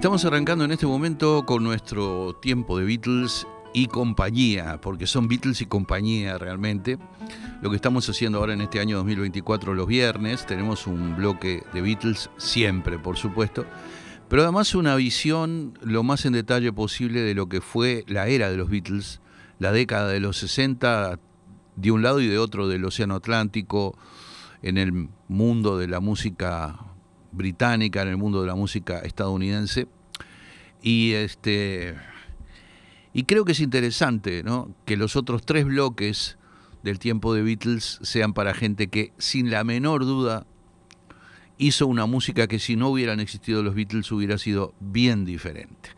Estamos arrancando en este momento con nuestro tiempo de Beatles y compañía, porque son Beatles y compañía realmente. Lo que estamos haciendo ahora en este año 2024 los viernes, tenemos un bloque de Beatles siempre, por supuesto, pero además una visión lo más en detalle posible de lo que fue la era de los Beatles, la década de los 60 de un lado y de otro del Océano Atlántico, en el mundo de la música británica, en el mundo de la música estadounidense. Y este y creo que es interesante ¿no? que los otros tres bloques del tiempo de Beatles sean para gente que sin la menor duda hizo una música que si no hubieran existido los Beatles hubiera sido bien diferente.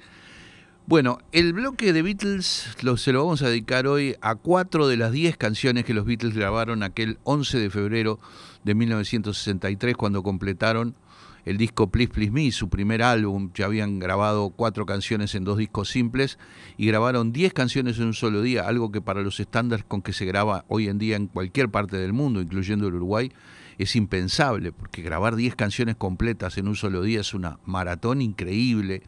Bueno, el bloque de Beatles lo, se lo vamos a dedicar hoy a cuatro de las diez canciones que los Beatles grabaron aquel 11 de febrero de 1963 cuando completaron el disco Please Please Me, su primer álbum. Ya habían grabado cuatro canciones en dos discos simples y grabaron diez canciones en un solo día, algo que para los estándares con que se graba hoy en día en cualquier parte del mundo, incluyendo el Uruguay, es impensable, porque grabar diez canciones completas en un solo día es una maratón increíble.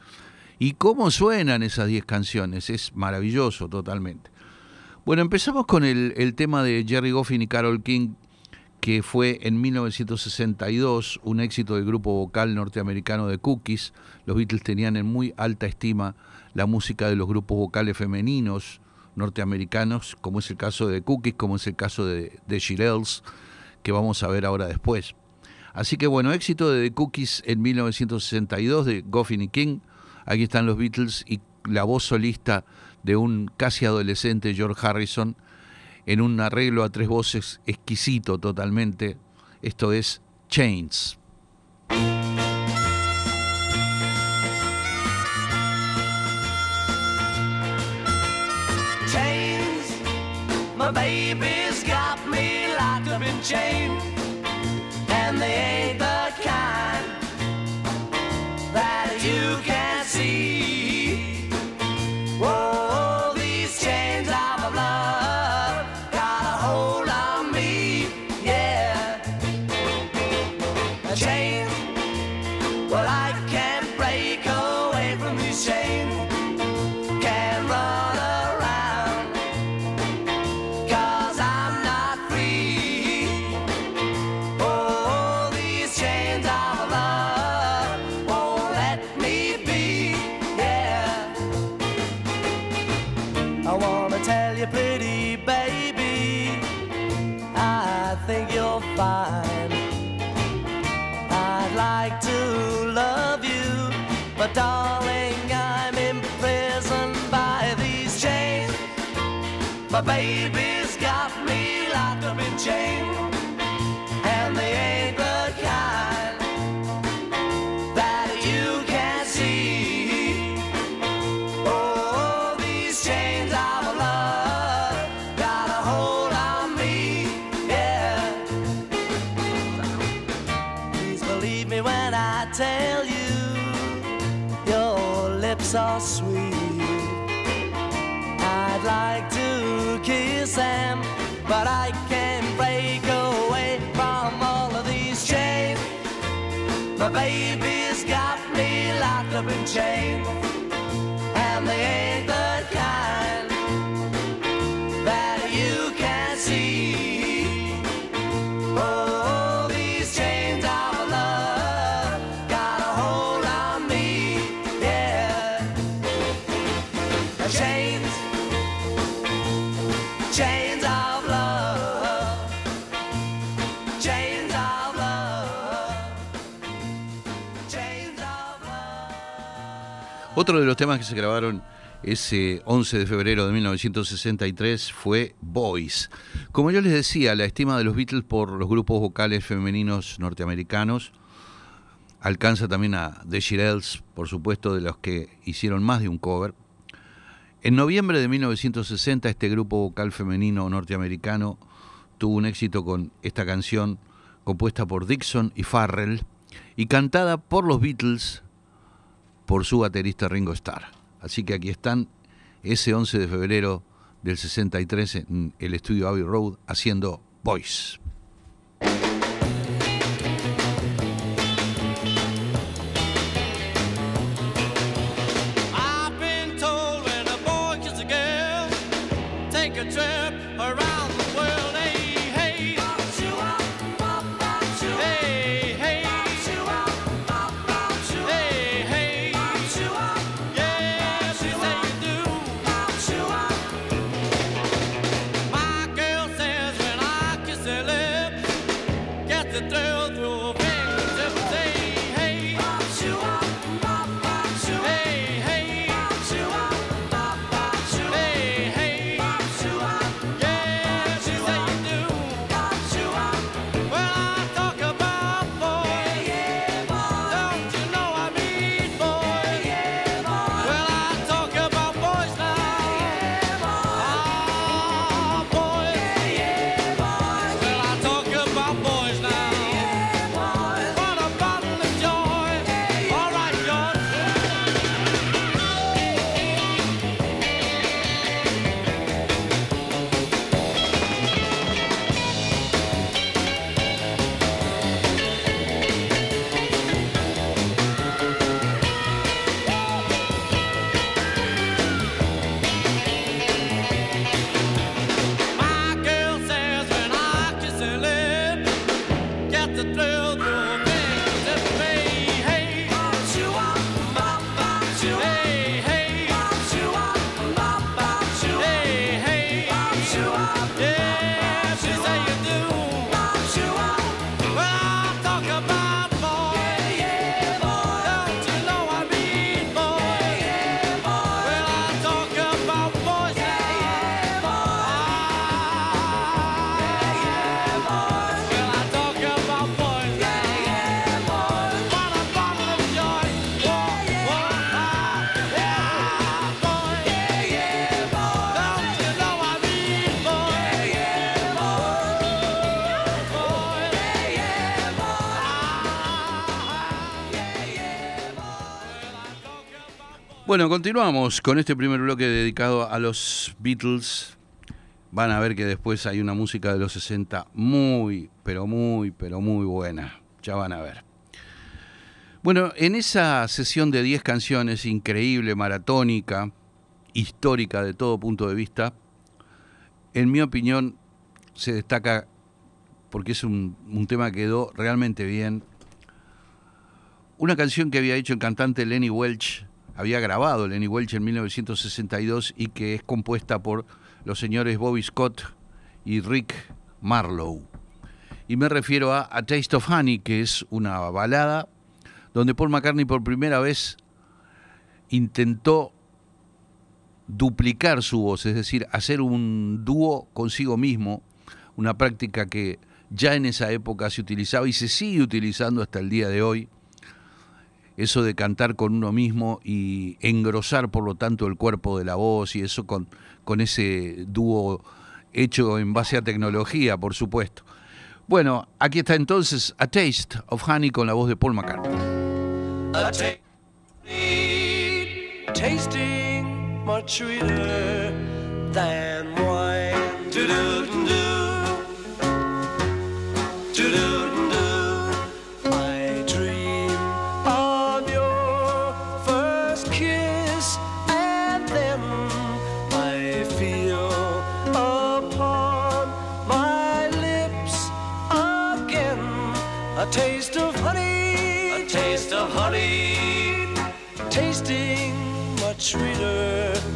¿Y cómo suenan esas diez canciones? Es maravilloso totalmente. Bueno, empezamos con el, el tema de Jerry Goffin y Carol King, que fue en 1962 un éxito del grupo vocal norteamericano de Cookies. Los Beatles tenían en muy alta estima la música de los grupos vocales femeninos norteamericanos, como es el caso de Cookies, como es el caso de, de que vamos a ver ahora después. Así que bueno, éxito de The Cookies en 1962 de Goffin y King. Aquí están los Beatles y la voz solista de un casi adolescente George Harrison en un arreglo a tres voces exquisito totalmente. Esto es Chains. Chains, my got me But darling, I'm imprisoned by these chains. But baby. Locked Otro de los temas que se grabaron ese 11 de febrero de 1963 fue Boys. Como yo les decía, la estima de los Beatles por los grupos vocales femeninos norteamericanos alcanza también a The Shirelles, por supuesto, de los que hicieron más de un cover. En noviembre de 1960 este grupo vocal femenino norteamericano tuvo un éxito con esta canción compuesta por Dixon y Farrell y cantada por los Beatles por su baterista Ringo Starr. Así que aquí están ese 11 de febrero del 63 en el estudio Abbey Road haciendo Voice. Bueno, continuamos con este primer bloque dedicado a los Beatles. Van a ver que después hay una música de los 60 muy, pero muy, pero muy buena. Ya van a ver. Bueno, en esa sesión de 10 canciones increíble, maratónica, histórica de todo punto de vista, en mi opinión se destaca, porque es un, tema que quedó realmente bien, una canción que había hecho el cantante Lenny Welch, había grabado Lenny Welch en 1962 y que es compuesta por los señores Bobby Scott y Rick Marlowe. Y me refiero a A Taste of Honey, que es una balada donde Paul McCartney por primera vez intentó duplicar su voz, es decir, hacer un dúo consigo mismo, una práctica que ya en esa época se utilizaba y se sigue utilizando hasta el día de hoy eso de cantar con uno mismo y engrosar por lo tanto el cuerpo de la voz y eso con, con ese dúo hecho en base a tecnología, por supuesto. Bueno, aquí está entonces A Taste of Honey con la voz de Paul McCartney. A tasting much sweeter than. Tasting much sweeter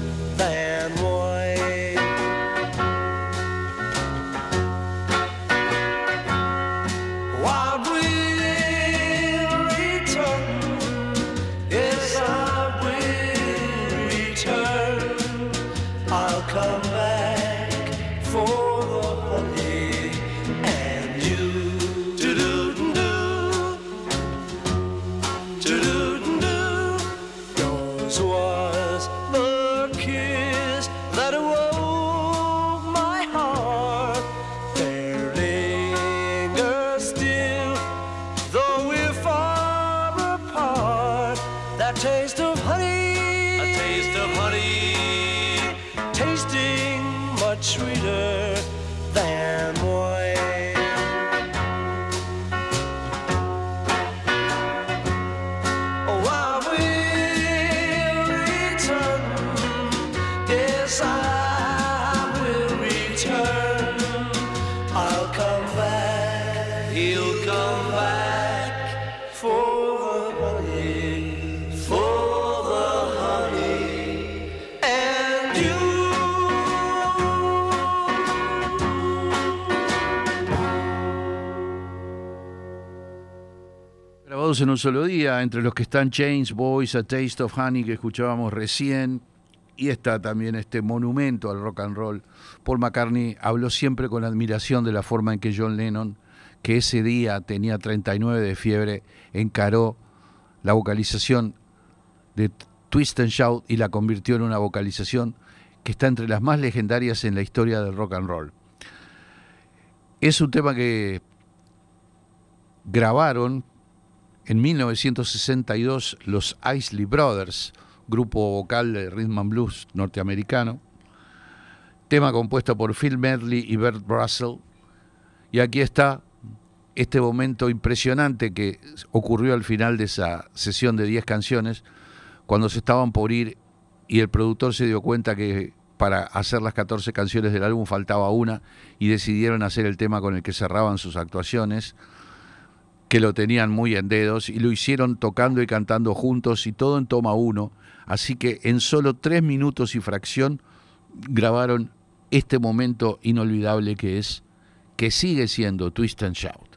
En un solo día, entre los que están Chains, Boys, A Taste of Honey, que escuchábamos recién, y está también este monumento al rock and roll. Paul McCartney habló siempre con admiración de la forma en que John Lennon, que ese día tenía 39 de fiebre, encaró la vocalización de Twist and Shout y la convirtió en una vocalización que está entre las más legendarias en la historia del rock and roll. Es un tema que grabaron en 1962 los Isley Brothers, grupo vocal de rhythm and blues norteamericano, tema compuesto por Phil Medley y Bert Russell. Y aquí está este momento impresionante que ocurrió al final de esa sesión de 10 canciones, cuando se estaban por ir y el productor se dio cuenta que para hacer las 14 canciones del álbum faltaba una y decidieron hacer el tema con el que cerraban sus actuaciones que lo tenían muy en dedos y lo hicieron tocando y cantando juntos y todo en toma uno. Así que en solo tres minutos y fracción grabaron este momento inolvidable que es, que sigue siendo Twist and Shout.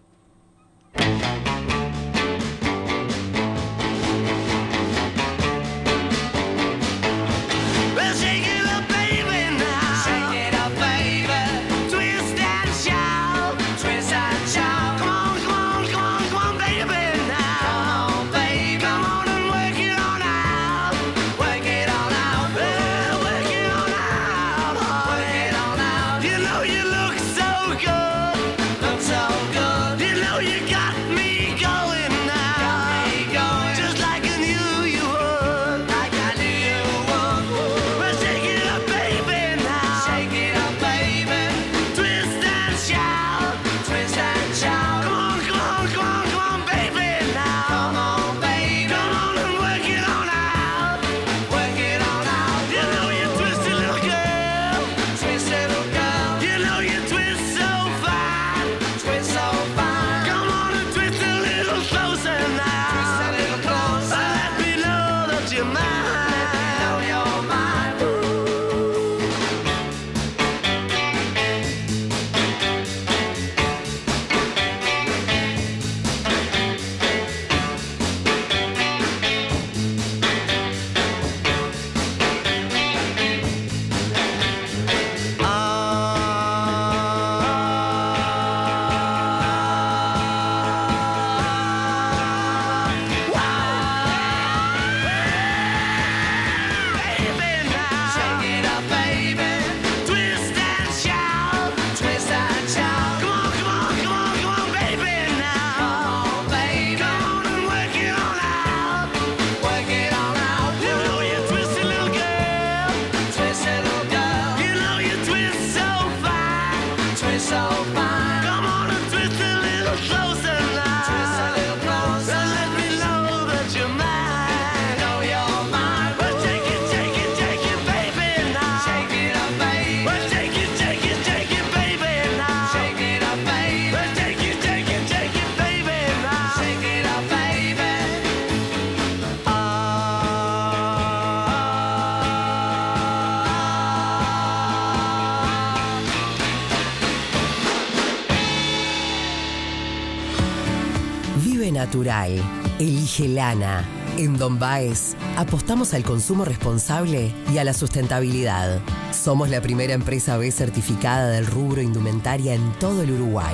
Natural. Elige lana. En Don Baez apostamos al consumo responsable y a la sustentabilidad. Somos la primera empresa B certificada del rubro indumentaria en todo el Uruguay.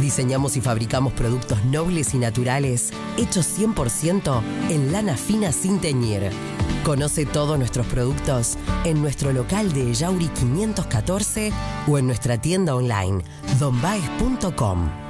Diseñamos y fabricamos productos nobles y naturales hechos 100% en lana fina sin teñir. Conoce todos nuestros productos en nuestro local de Yauri 514 o en nuestra tienda online donbaez.com.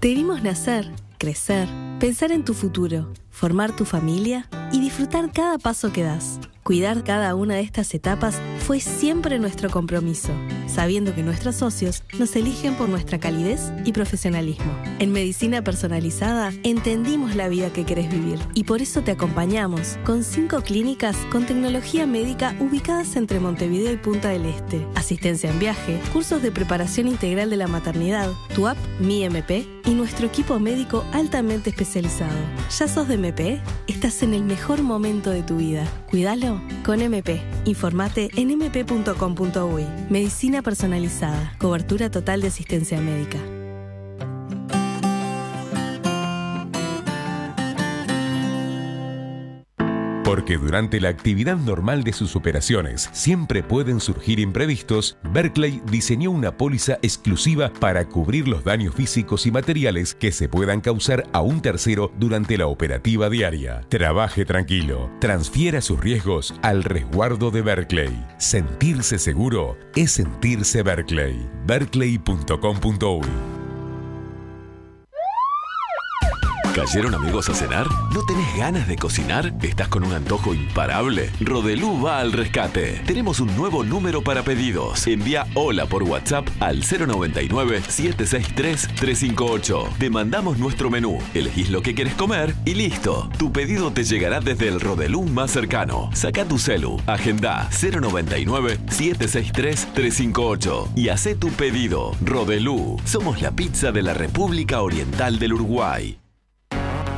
Te vimos nacer, crecer, Pensar en tu futuro, formar tu familia y disfrutar cada paso que das. Cuidar cada una de estas etapas fue siempre nuestro compromiso, sabiendo que nuestros socios nos eligen por nuestra calidez y profesionalismo. En Medicina Personalizada entendimos la vida que querés vivir y por eso te acompañamos con cinco clínicas con tecnología médica ubicadas entre Montevideo y Punta del Este, asistencia en viaje, cursos de preparación integral de la maternidad, tu app Mi MP y nuestro equipo médico altamente especializado. ¿Ya sos de MP? Estás en el mejor momento de tu vida. Cuídalo con MP. Informate en mp.com.uy. Medicina personalizada. Cobertura total de asistencia médica. Porque durante la actividad normal de sus operaciones siempre pueden surgir imprevistos, Berkeley diseñó una póliza exclusiva para cubrir los daños físicos y materiales que se puedan causar a un tercero durante la operativa diaria. Trabaje tranquilo, transfiera sus riesgos al resguardo de Berkeley. Sentirse seguro es sentirse Berkeley. Berkeley.com.uy ¿Cayeron amigos a cenar? ¿No tenés ganas de cocinar? ¿Estás con un antojo imparable? Rodelú va al rescate. Tenemos un nuevo número para pedidos. Envía hola por WhatsApp al 099-763-358. Te mandamos nuestro menú. Elegís lo que quieres comer y listo. Tu pedido te llegará desde el Rodelú más cercano. Saca tu celu, agenda 099-763-358 y haz tu pedido. Rodelú. Somos la pizza de la República Oriental del Uruguay.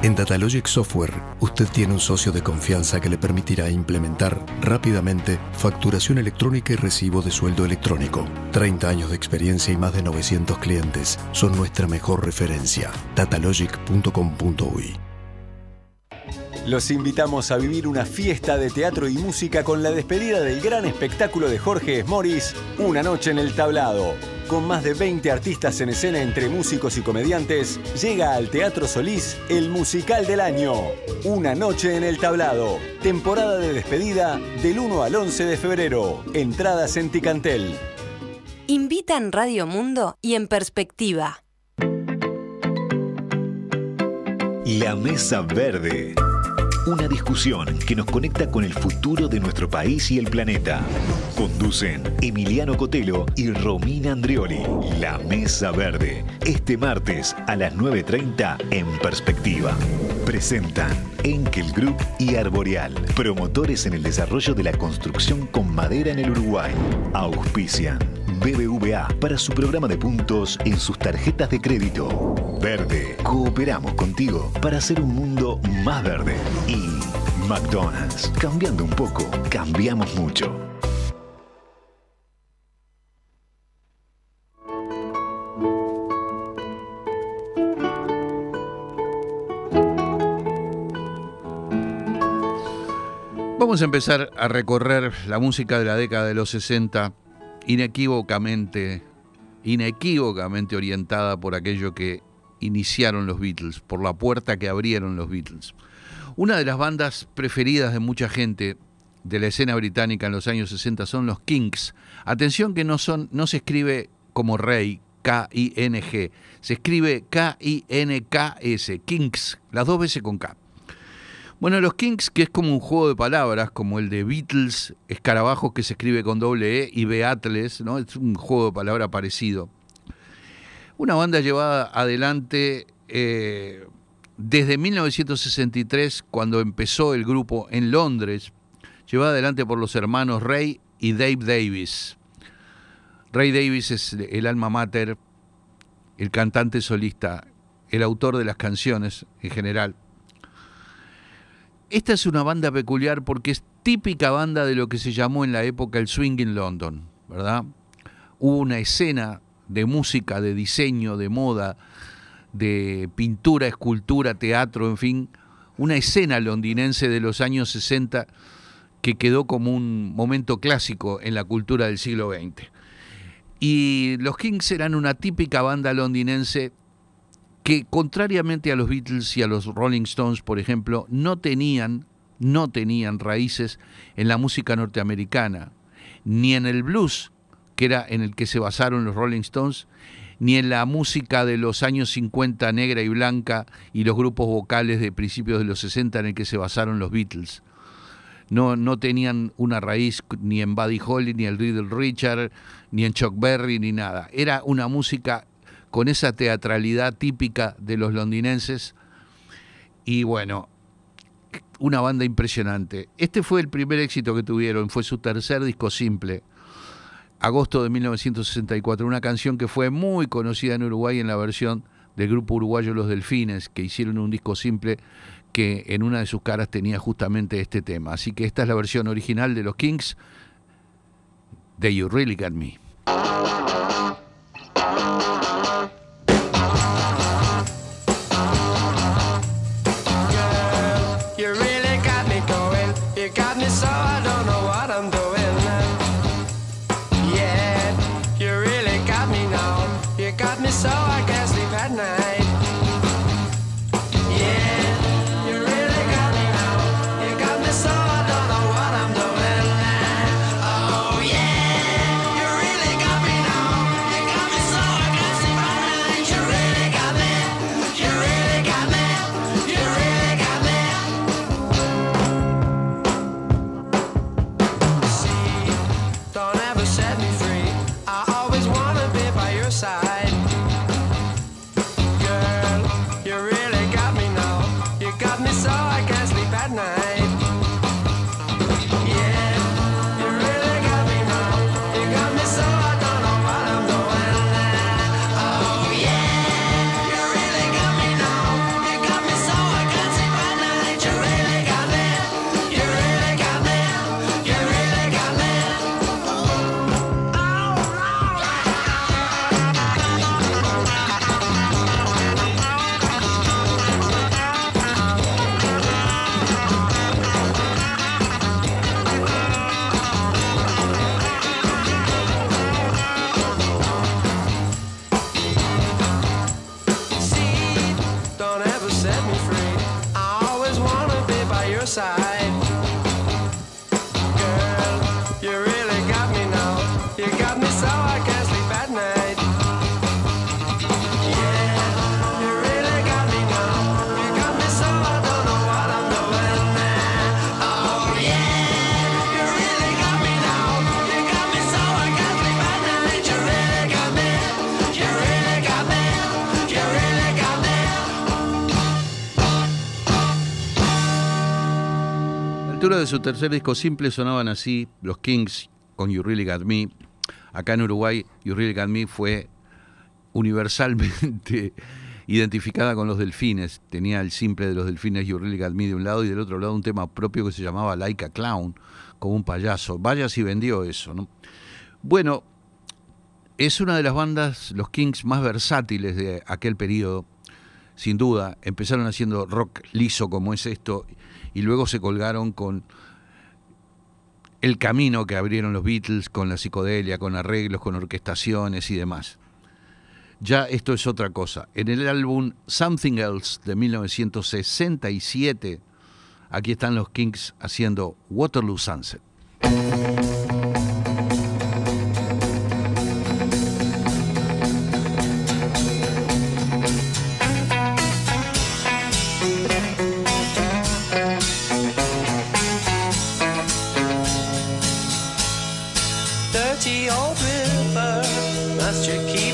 En Datalogic Software, usted tiene un socio de confianza que le permitirá implementar rápidamente facturación electrónica y recibo de sueldo electrónico. 30 años de experiencia y más de 900 clientes son nuestra mejor referencia. Datalogic.com.uy Los invitamos a vivir una fiesta de teatro y música con la despedida del gran espectáculo de Jorge Esmoris, Una noche en el tablado. Con más de 20 artistas en escena entre músicos y comediantes, llega al Teatro Solís el musical del año. Una noche en el tablado. Temporada de despedida del 1 al 11 de febrero. Entradas en Ticantel. Invita en Radio Mundo y en Perspectiva. La Mesa Verde. Una discusión que nos conecta con el futuro de nuestro país y el planeta. Conducen Emiliano Cotelo y Romina Andrioli. La Mesa Verde. Este martes a las 9.30 en Perspectiva. Presentan Enkel Group y Arboreal. Promotores en el desarrollo de la construcción con madera en el Uruguay. Auspician. BBVA para su programa de puntos en sus tarjetas de crédito. Verde, cooperamos contigo para hacer un mundo más verde. Y McDonald's, cambiando un poco, cambiamos mucho. Vamos a empezar a recorrer la música de la década de los 60 inequívocamente, inequívocamente orientada por aquello que iniciaron los Beatles, por la puerta que abrieron los Beatles. Una de las bandas preferidas de mucha gente de la escena británica en los años 60 son los Kinks. Atención que no, son, no se escribe como rey, K-I-N-G, se escribe K-I-N-K-S, Kinks, las dos veces con K. Bueno, los Kings, que es como un juego de palabras, como el de Beatles, escarabajos que se escribe con doble E, y Beatles, ¿no? Es un juego de palabras parecido. Una banda llevada adelante eh, desde 1963, cuando empezó el grupo en Londres, llevada adelante por los hermanos Ray y Dave Davis. Ray Davis es el alma mater, el cantante solista, el autor de las canciones en general. Esta es una banda peculiar porque es típica banda de lo que se llamó en la época el swing in London, ¿verdad? Hubo una escena de música, de diseño, de moda, de pintura, escultura, teatro, en fin, una escena londinense de los años 60 que quedó como un momento clásico en la cultura del siglo XX. Y los Kings eran una típica banda londinense que contrariamente a los Beatles y a los Rolling Stones, por ejemplo, no tenían, no tenían raíces en la música norteamericana, ni en el blues, que era en el que se basaron los Rolling Stones, ni en la música de los años 50 negra y blanca y los grupos vocales de principios de los 60 en el que se basaron los Beatles. No, no tenían una raíz ni en Buddy Holly, ni en Little Richard, ni en Chuck Berry, ni nada. Era una música con esa teatralidad típica de los londinenses. Y bueno, una banda impresionante. Este fue el primer éxito que tuvieron, fue su tercer disco simple, agosto de 1964, una canción que fue muy conocida en Uruguay en la versión del grupo uruguayo Los Delfines, que hicieron un disco simple que en una de sus caras tenía justamente este tema. Así que esta es la versión original de los Kings de You Really Got Me. Su tercer disco simple sonaban así los Kings con You Really Got Me. Acá en Uruguay, You Really Got Me fue universalmente identificada con los delfines. Tenía el simple de los delfines You Really Got Me de un lado y del otro lado un tema propio que se llamaba Like a Clown, como un payaso. Vaya si vendió eso, ¿no? Bueno, es una de las bandas, los Kings, más versátiles de aquel periodo, sin duda. Empezaron haciendo rock liso como es esto y luego se colgaron con el camino que abrieron los Beatles con la psicodelia, con arreglos, con orquestaciones y demás. Ya esto es otra cosa. En el álbum Something Else de 1967, aquí están los Kings haciendo Waterloo Sunset. last your key.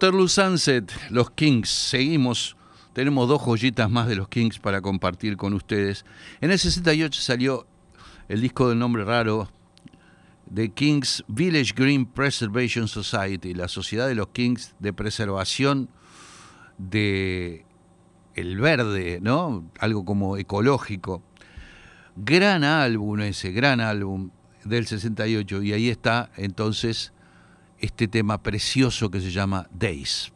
Waterloo Sunset, los Kings. Seguimos, tenemos dos joyitas más de los Kings para compartir con ustedes. En el 68 salió el disco del nombre raro de Kings Village Green Preservation Society, la Sociedad de los Kings de Preservación de el verde, ¿no? Algo como ecológico. Gran álbum ese, gran álbum del 68 y ahí está entonces este tema precioso que se llama Days.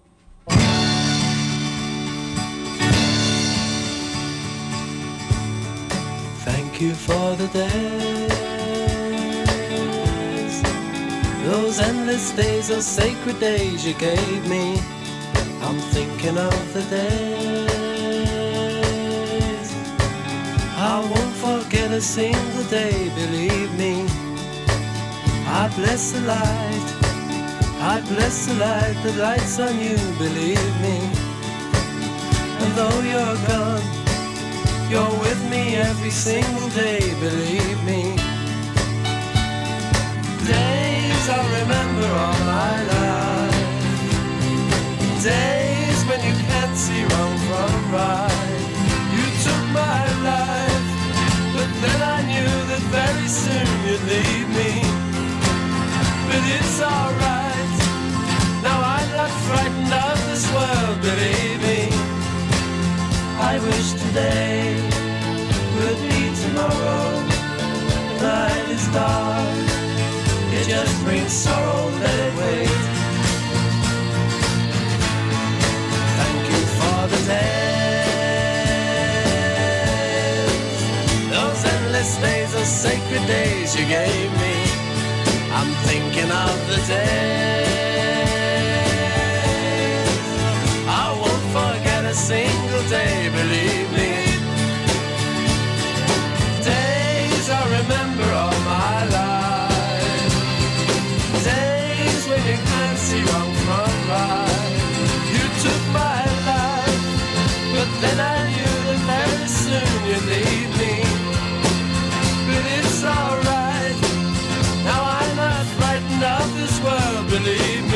Thank you for the days, those endless days, those sacred days you gave me. I'm thinking of the days. I won't forget a single day, believe me. I bless the light, I bless the light that lights on you, believe me. And though you're gone, you're with me every single day, believe me. Days I'll remember all my life. Days when you can't see wrong from right. You took my life, but then I knew that very soon you'd leave me. But it's alright. Not frightened of this world, believe me. I wish today would be tomorrow. Night is dark. It just brings sorrow, let it wait. Thank you for the days. Those endless days, those sacred days you gave me. I'm thinking of the days. Day, believe me. Days I remember all my life. Days when you can't see wrong from right. You took my life, but then I knew that very soon you'd leave me. But it's alright. Now I'm not frightened of this world, believe me.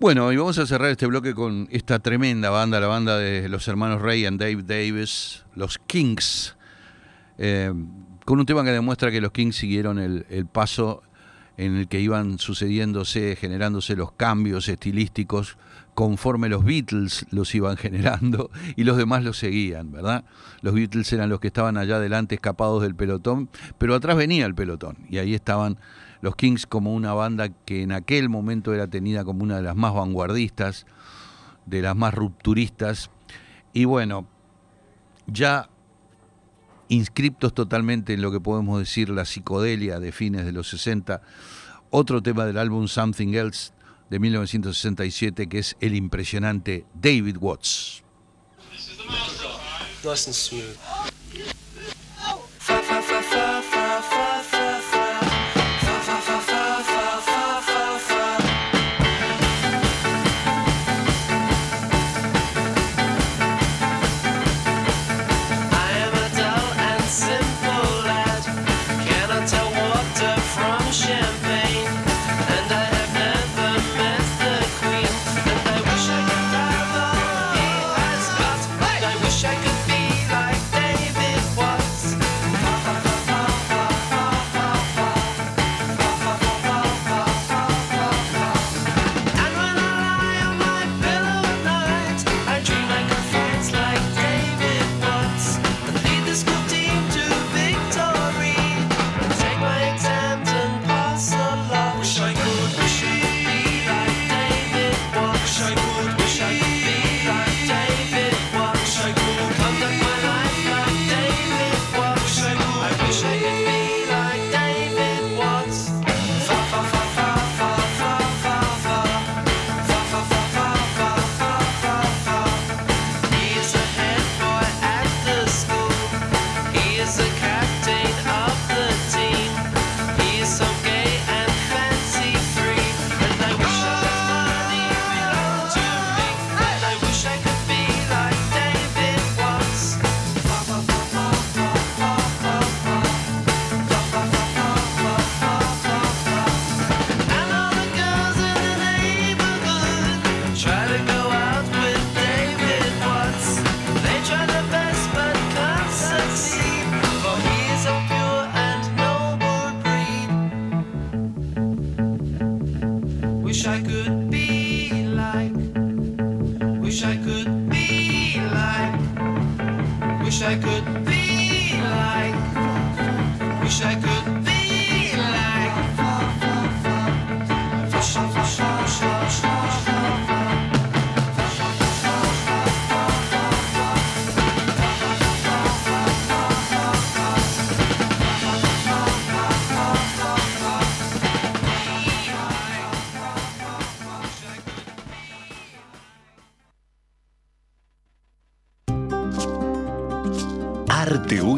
Bueno, y vamos a cerrar este bloque con esta tremenda banda, la banda de los hermanos Ray and Dave Davis, los Kings, eh, con un tema que demuestra que los Kings siguieron el, el paso en el que iban sucediéndose, generándose los cambios estilísticos conforme los Beatles los iban generando y los demás los seguían, ¿verdad? Los Beatles eran los que estaban allá adelante escapados del pelotón, pero atrás venía el pelotón y ahí estaban los Kings como una banda que en aquel momento era tenida como una de las más vanguardistas, de las más rupturistas y bueno, ya inscriptos totalmente en lo que podemos decir la psicodelia de fines de los 60, otro tema del álbum Something Else de 1967 que es el impresionante David Watts. Nice and smooth.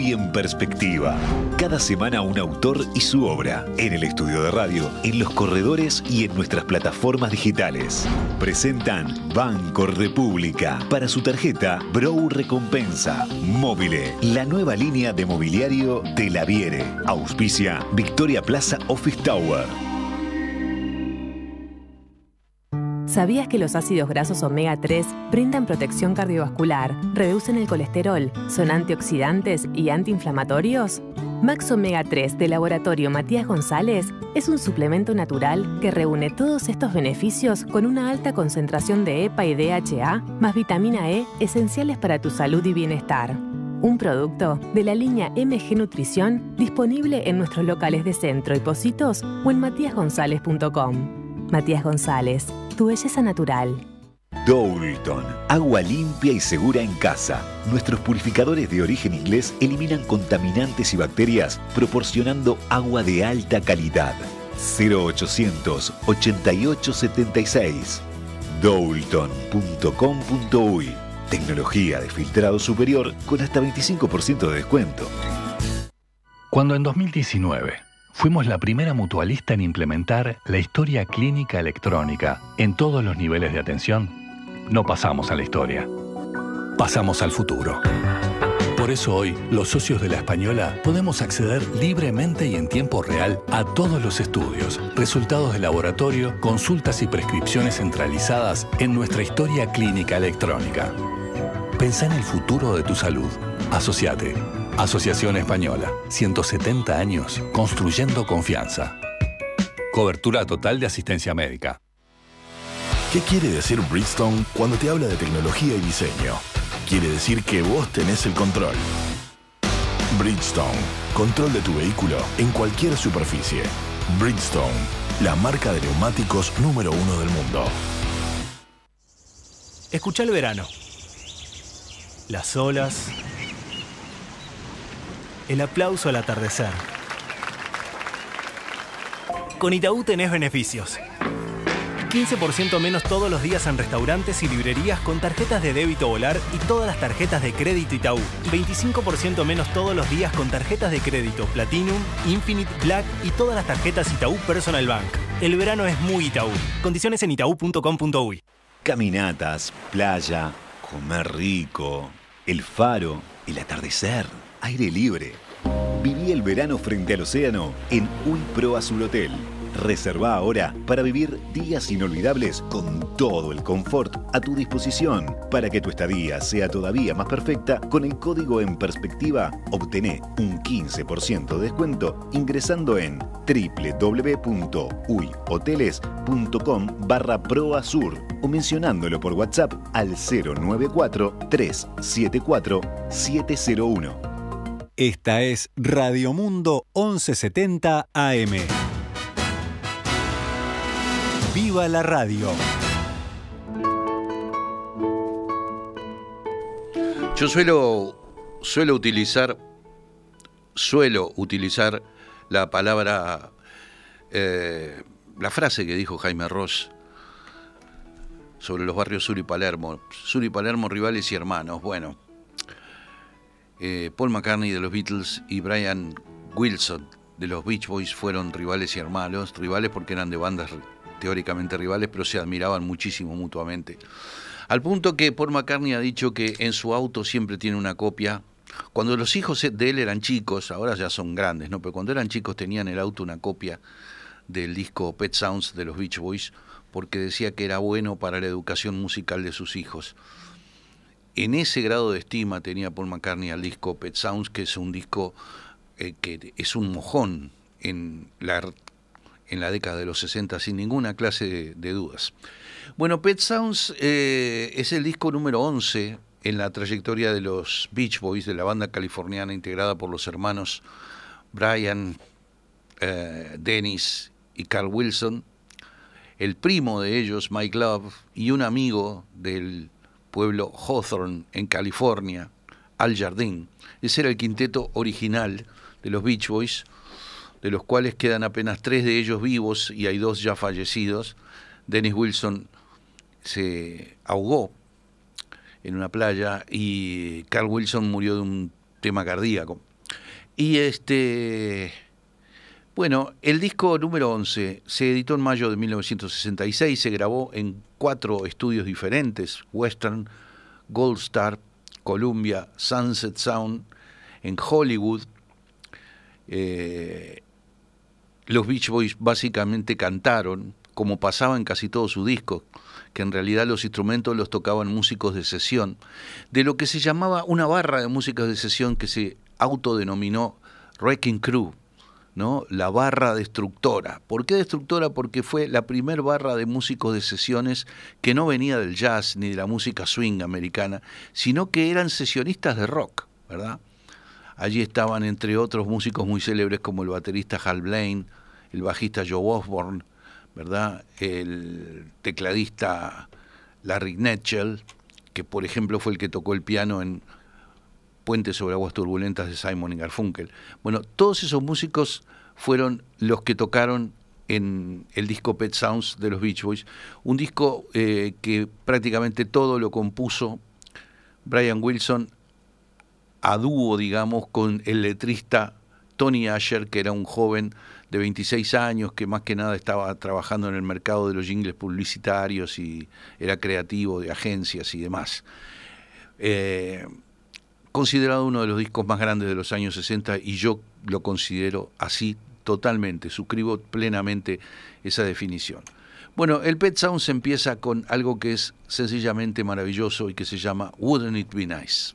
UI en perspectiva. Cada semana un autor y su obra. En el estudio de radio, en los corredores y en nuestras plataformas digitales. Presentan Banco República. Para su tarjeta, Brow Recompensa. Móvile. La nueva línea de mobiliario de la Viere. Auspicia Victoria Plaza Office Tower. ¿Sabías que los ácidos grasos omega 3 brindan protección cardiovascular, reducen el colesterol, son antioxidantes y antiinflamatorios? Max Omega 3 de Laboratorio Matías González es un suplemento natural que reúne todos estos beneficios con una alta concentración de EPA y DHA más vitamina E esenciales para tu salud y bienestar. Un producto de la línea MG Nutrición disponible en nuestros locales de centro y Positos o en matíasgonzález.com. Matías González, tu belleza natural. Doulton, agua limpia y segura en casa. Nuestros purificadores de origen inglés eliminan contaminantes y bacterias, proporcionando agua de alta calidad. 0800 8876 Doulton.com.uy Tecnología de filtrado superior con hasta 25% de descuento. Cuando en 2019 Fuimos la primera mutualista en implementar la historia clínica electrónica en todos los niveles de atención. No pasamos a la historia, pasamos al futuro. Por eso hoy, los socios de la Española podemos acceder libremente y en tiempo real a todos los estudios, resultados de laboratorio, consultas y prescripciones centralizadas en nuestra historia clínica electrónica. Pensá en el futuro de tu salud. Asociate. Asociación Española. 170 años construyendo confianza. Cobertura total de asistencia médica. ¿Qué quiere decir Bridgestone cuando te habla de tecnología y diseño? Quiere decir que vos tenés el control. Bridgestone, control de tu vehículo en cualquier superficie. Bridgestone, la marca de neumáticos número uno del mundo. Escucha el verano. Las olas. El aplauso al atardecer. Con Itaú tenés beneficios. 15% menos todos los días en restaurantes y librerías con tarjetas de débito volar y todas las tarjetas de crédito Itaú. 25% menos todos los días con tarjetas de crédito Platinum, Infinite, Black y todas las tarjetas Itaú Personal Bank. El verano es muy Itaú. Condiciones en itaú.com.uy. Caminatas, playa, comer rico, el faro, el atardecer, aire libre. Viví el verano frente al océano en UI Pro Azul Hotel. Reserva ahora para vivir días inolvidables con todo el confort a tu disposición. Para que tu estadía sea todavía más perfecta, con el código en perspectiva, obtené un 15% de descuento ingresando en www.uyhoteles.com barra proazur o mencionándolo por WhatsApp al 094 374 701. Esta es Radio Mundo 1170 AM. ¡Viva la radio! Yo suelo, suelo utilizar, suelo utilizar la palabra, eh, la frase que dijo Jaime Ross sobre los barrios Sur y Palermo. Sur y Palermo, rivales y hermanos. Bueno, eh, Paul McCartney de los Beatles y Brian Wilson de los Beach Boys fueron rivales y hermanos, rivales porque eran de bandas teóricamente rivales, pero se admiraban muchísimo mutuamente. Al punto que Paul McCartney ha dicho que en su auto siempre tiene una copia. Cuando los hijos de él eran chicos, ahora ya son grandes, ¿no? Pero cuando eran chicos tenían en el auto una copia del disco Pet Sounds de los Beach Boys, porque decía que era bueno para la educación musical de sus hijos. En ese grado de estima tenía Paul McCartney al disco Pet Sounds, que es un disco eh, que es un mojón en la, en la década de los 60, sin ninguna clase de, dudas. Bueno, Pet Sounds eh, es el disco número 11 en la trayectoria de los Beach Boys, de la banda californiana integrada por los hermanos Brian, eh, Dennis y Carl Wilson, el primo de ellos, Mike Love, y un amigo del pueblo Hawthorne, en California, Al Jardín. Ese era el quinteto original de los Beach Boys, de los cuales quedan apenas tres de ellos vivos y hay dos ya fallecidos. Dennis Wilson se ahogó en una playa y Carl Wilson murió de un tema cardíaco. Y este. Bueno, el disco número 11 se editó en mayo de 1966, se grabó en cuatro estudios diferentes, Western, Gold Star, Columbia, Sunset Sound, en Hollywood. Eh, los Beach Boys básicamente cantaron, como pasaba en casi todos sus discos, que en realidad los instrumentos los tocaban músicos de sesión, de lo que se llamaba una barra de músicos de sesión que se autodenominó Wrecking Crew, ¿no? La barra destructora. ¿Por qué destructora? Porque fue la primer barra de músicos de sesiones que no venía del jazz ni de la música swing americana, sino que eran sesionistas de rock, ¿verdad? Allí estaban, entre otros, músicos muy célebres como el baterista Hal Blaine, el bajista Joe Osborne, ¿verdad? El tecladista Larry Netchell, que por ejemplo fue el que tocó el piano en Puente sobre aguas turbulentas de Simon y Garfunkel. Bueno, todos esos músicos fueron los que tocaron en el disco Pet Sounds de los Beach Boys, un disco eh, que prácticamente todo lo compuso Brian Wilson a dúo, digamos, con el letrista Tony Asher, que era un joven de 26 años que más que nada estaba trabajando en el mercado de los jingles publicitarios y era creativo de agencias y demás. Eh, considerado uno de los discos más grandes de los años 60 y yo lo considero así totalmente, suscribo plenamente esa definición. Bueno, el Pet Sounds empieza con algo que es sencillamente maravilloso y que se llama Wouldn't It Be Nice.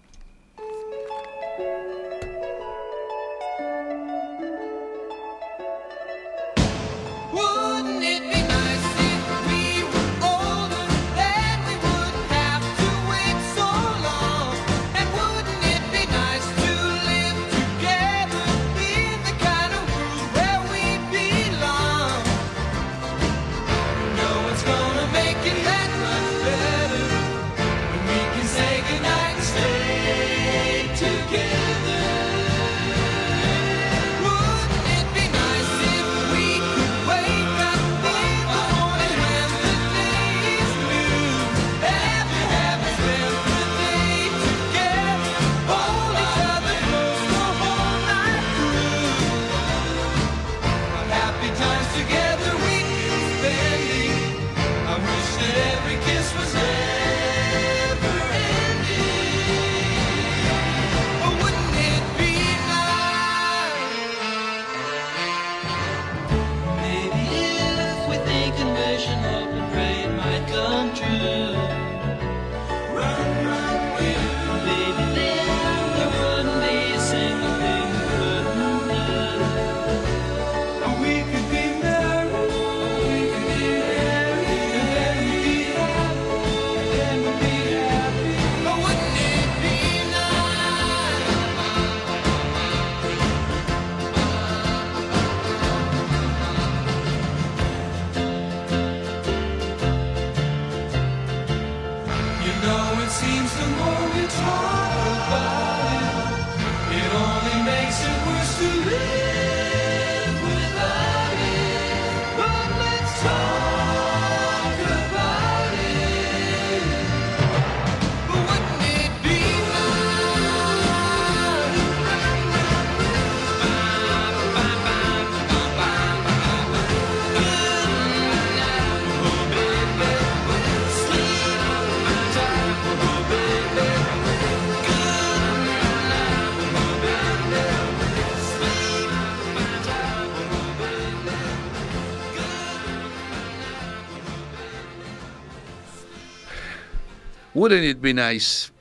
Wouldn't it be nice?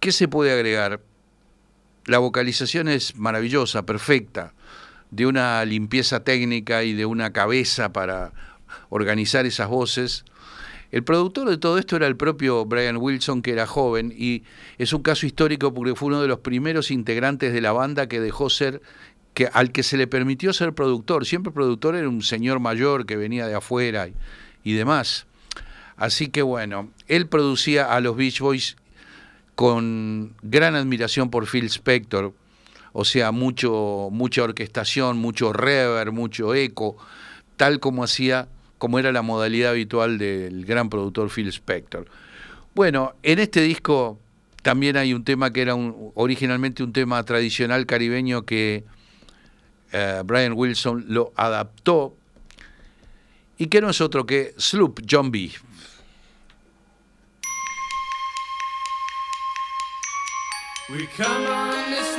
¿Qué se puede agregar? La vocalización es maravillosa, perfecta, de una limpieza técnica y de una cabeza para organizar esas voces. El productor de todo esto era el propio Brian Wilson, que era joven, y es un caso histórico porque fue uno de los primeros integrantes de la banda que dejó ser, que, al que se le permitió ser productor. Siempre productor era un señor mayor que venía de afuera y, y demás. Así que bueno, él producía a los Beach Boys con gran admiración por Phil Spector, o sea, mucho, mucha orquestación, mucho reverb, mucho eco, tal como hacía, como era la modalidad habitual del gran productor Phil Spector. Bueno, en este disco También hay un tema que era un, originalmente un tema tradicional caribeño que eh, Brian Wilson lo adaptó y que no es otro que Sloop John B. We come on this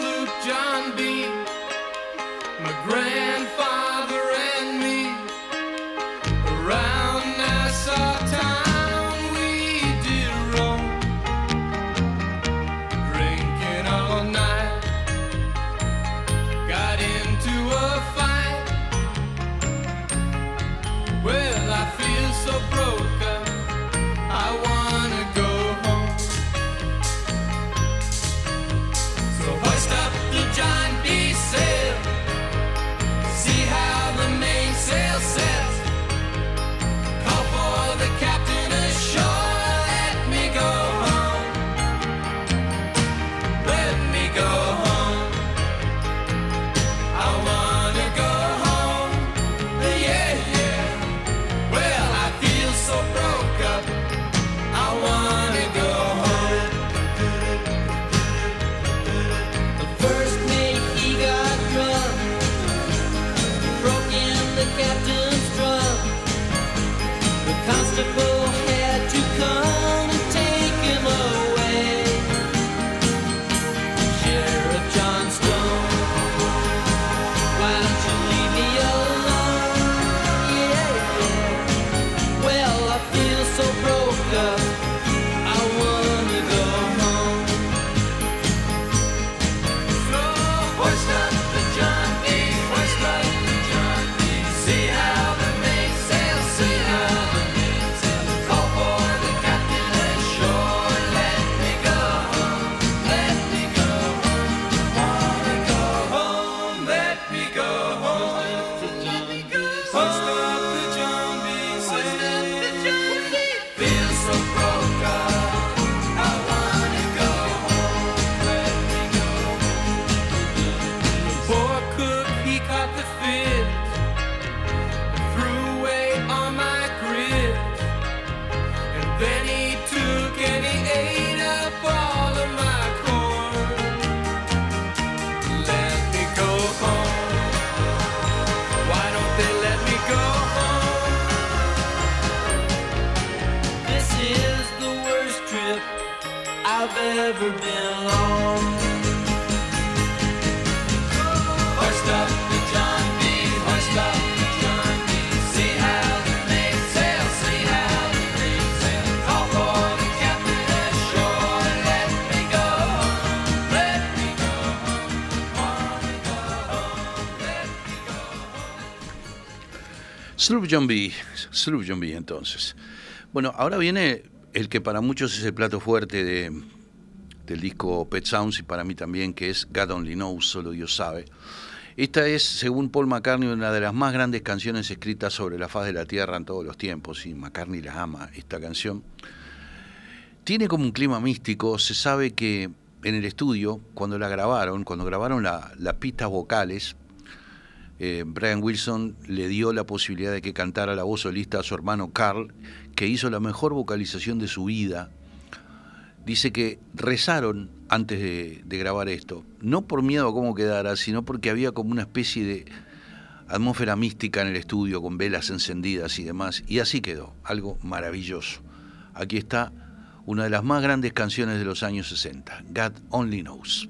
Sloop John B. Sloop John B. entonces. Bueno, ahora viene el que para muchos es el plato fuerte de, del disco Pet Sounds y para mí también, que es God Only Knows, solo Dios sabe. Esta es, según Paul McCartney, una de las más grandes canciones escritas sobre la faz de la Tierra en todos los tiempos, y McCartney la ama, esta canción. Tiene como un clima místico, se sabe que en el estudio, cuando la grabaron, cuando grabaron la- las pistas vocales, eh, Brian Wilson le dio la posibilidad de que cantara la voz solista a su hermano Carl, que hizo la mejor vocalización de su vida. Dice que rezaron antes de, de grabar esto, no por miedo a cómo quedara, sino porque había como una especie de atmósfera mística en el estudio, con velas encendidas y demás, y así quedó, algo maravilloso. Aquí está una de las más grandes canciones de los años 60, God Only Knows.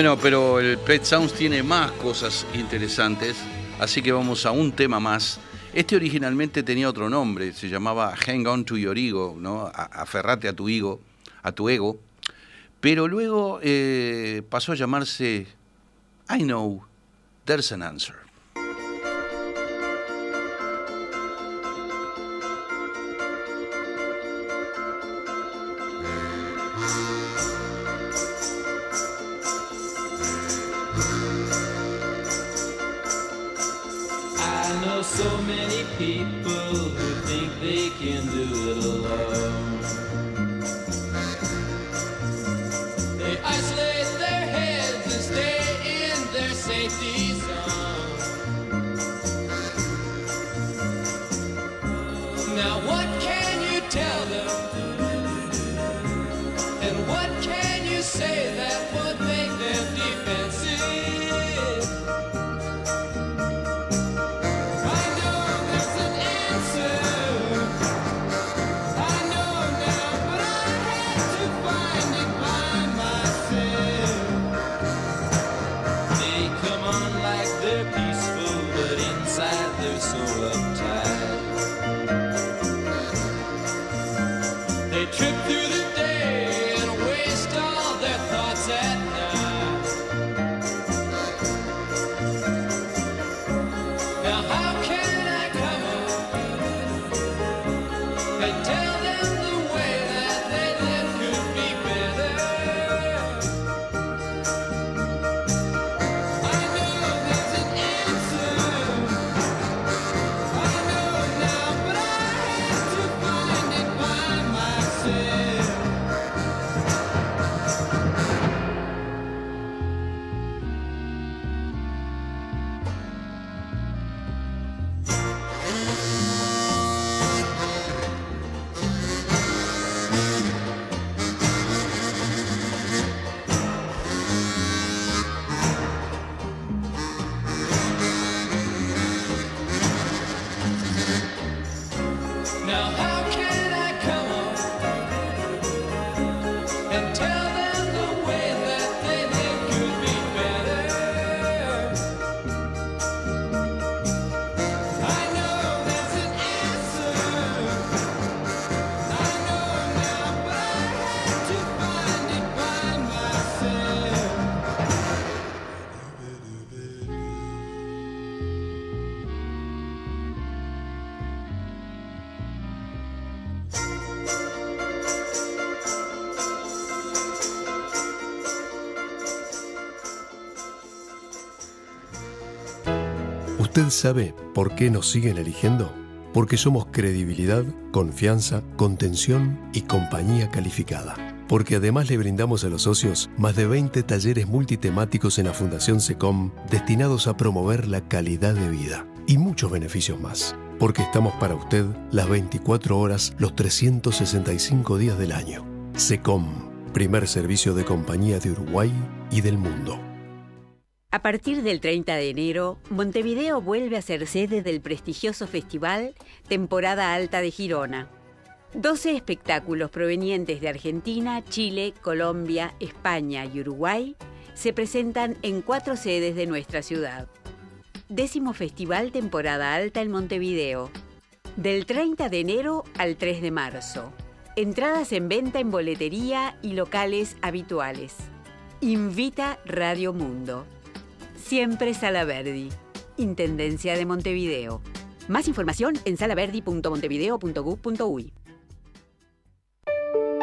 Bueno, pero el Pet Sounds tiene más cosas interesantes, así que vamos a un tema más. Este originalmente tenía otro nombre, se llamaba Hang On to Your Ego, ¿no? Aferrate a tu ego, a tu ego. Pero luego eh, pasó a llamarse I Know There's an Answer. ¿Usted sabe por qué nos siguen eligiendo? Porque somos credibilidad, confianza, contención y compañía calificada. Porque además le brindamos a los socios más de 20 talleres multitemáticos en la Fundación SECOM destinados a promover la calidad de vida y muchos beneficios más. Porque estamos para usted las 24 horas, los 365 días del año. SECOM, primer servicio de compañía de Uruguay y del mundo. A partir del 30 de enero, Montevideo vuelve a ser sede del prestigioso festival Temporada Alta de Girona. 12 espectáculos provenientes de Argentina, Chile, Colombia, España y Uruguay se presentan en cuatro sedes de nuestra ciudad. Décimo Festival Temporada Alta en Montevideo, del 30 de enero al 3 de marzo. Entradas en venta en boletería y locales habituales. Invita Radio Mundo. Siempre Salaverdi. Intendencia de Montevideo. Más información en salaverdi.montevideo.gov.uy.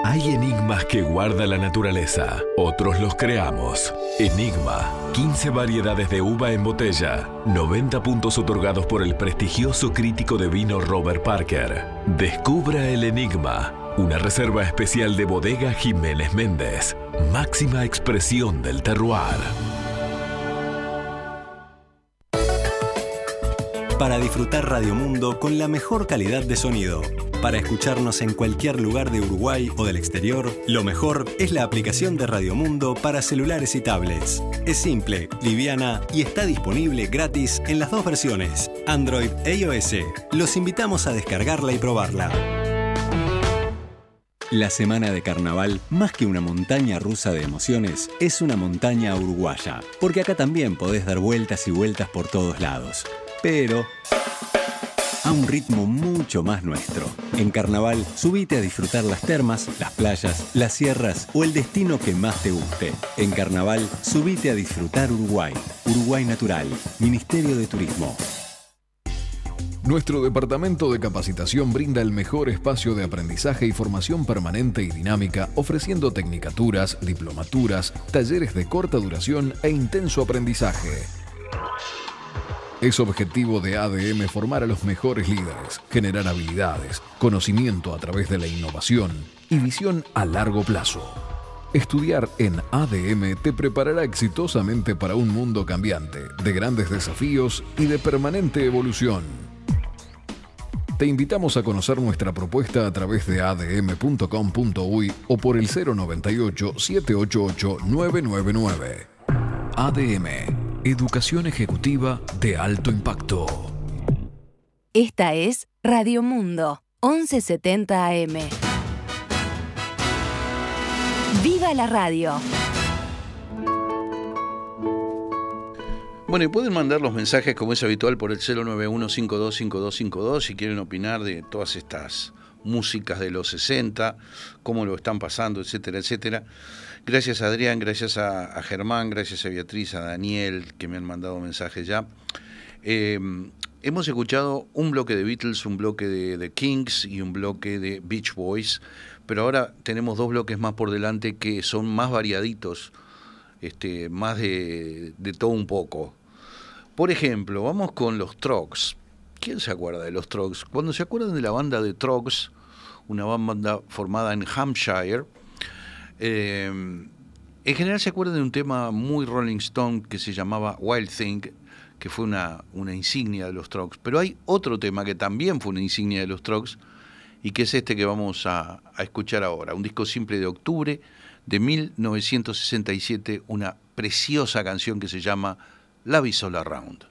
Hay enigmas que guarda la naturaleza, otros los creamos. Enigma, 15 variedades de uva en botella, 90 puntos otorgados por el prestigioso crítico de vino Robert Parker. Descubra el enigma, una reserva especial de bodega Jiménez Méndez, máxima expresión del terroir. Para disfrutar Radio Mundo con la mejor calidad de sonido. Para escucharnos en cualquier lugar de Uruguay o del exterior, lo mejor es la aplicación de Radio Mundo para celulares y tablets. Es simple, liviana y está disponible gratis en las dos versiones, Android e iOS. Los invitamos a descargarla y probarla. La semana de carnaval, más que una montaña rusa de emociones, es una montaña uruguaya, porque acá también podés dar vueltas y vueltas por todos lados. Pero a un ritmo mucho más nuestro. En carnaval, subite a disfrutar las termas, las playas, las sierras o el destino que más te guste. En carnaval, subite a disfrutar Uruguay. Uruguay Natural, Ministerio de Turismo. Nuestro departamento de capacitación brinda el mejor espacio de aprendizaje y formación permanente y dinámica, ofreciendo tecnicaturas, diplomaturas, talleres de corta duración e intenso aprendizaje. Es objetivo de ADM formar a los mejores líderes, generar habilidades, conocimiento a través de la innovación y visión a largo plazo. Estudiar en ADM te preparará exitosamente para un mundo cambiante, de grandes desafíos y de permanente evolución. Te invitamos a conocer nuestra propuesta a través de adm.com.uy o por el 098-788-999. ADM, Educación Ejecutiva de Alto Impacto. Esta es Radio Mundo, 1170 AM. ¡Viva la radio! Bueno, y pueden mandar los mensajes como es habitual por el 091525252 si quieren opinar de todas estas músicas de los 60, cómo lo están pasando, etcétera, etcétera. Gracias a Adrián, gracias a, Germán, gracias a Beatriz, a Daniel, que me han mandado mensajes ya. Eh, hemos escuchado un bloque de Beatles, un bloque de, de Kings y un bloque de Beach Boys, pero ahora tenemos dos bloques más por delante que son más variaditos, este, más de, de todo un poco. Por ejemplo, vamos con los Trogs. ¿Quién se acuerda de los Trogs? Cuando se acuerdan de la banda de Trogs, una banda formada en Hampshire, eh, en general se acuerdan de un tema muy Rolling Stone que se llamaba Wild Thing, que fue una, una insignia de los Trogs. Pero hay otro tema que también fue una insignia de los Trogs y que es este que vamos a, escuchar ahora. Un disco simple de octubre de 1967, una preciosa canción que se llama Love is All Around.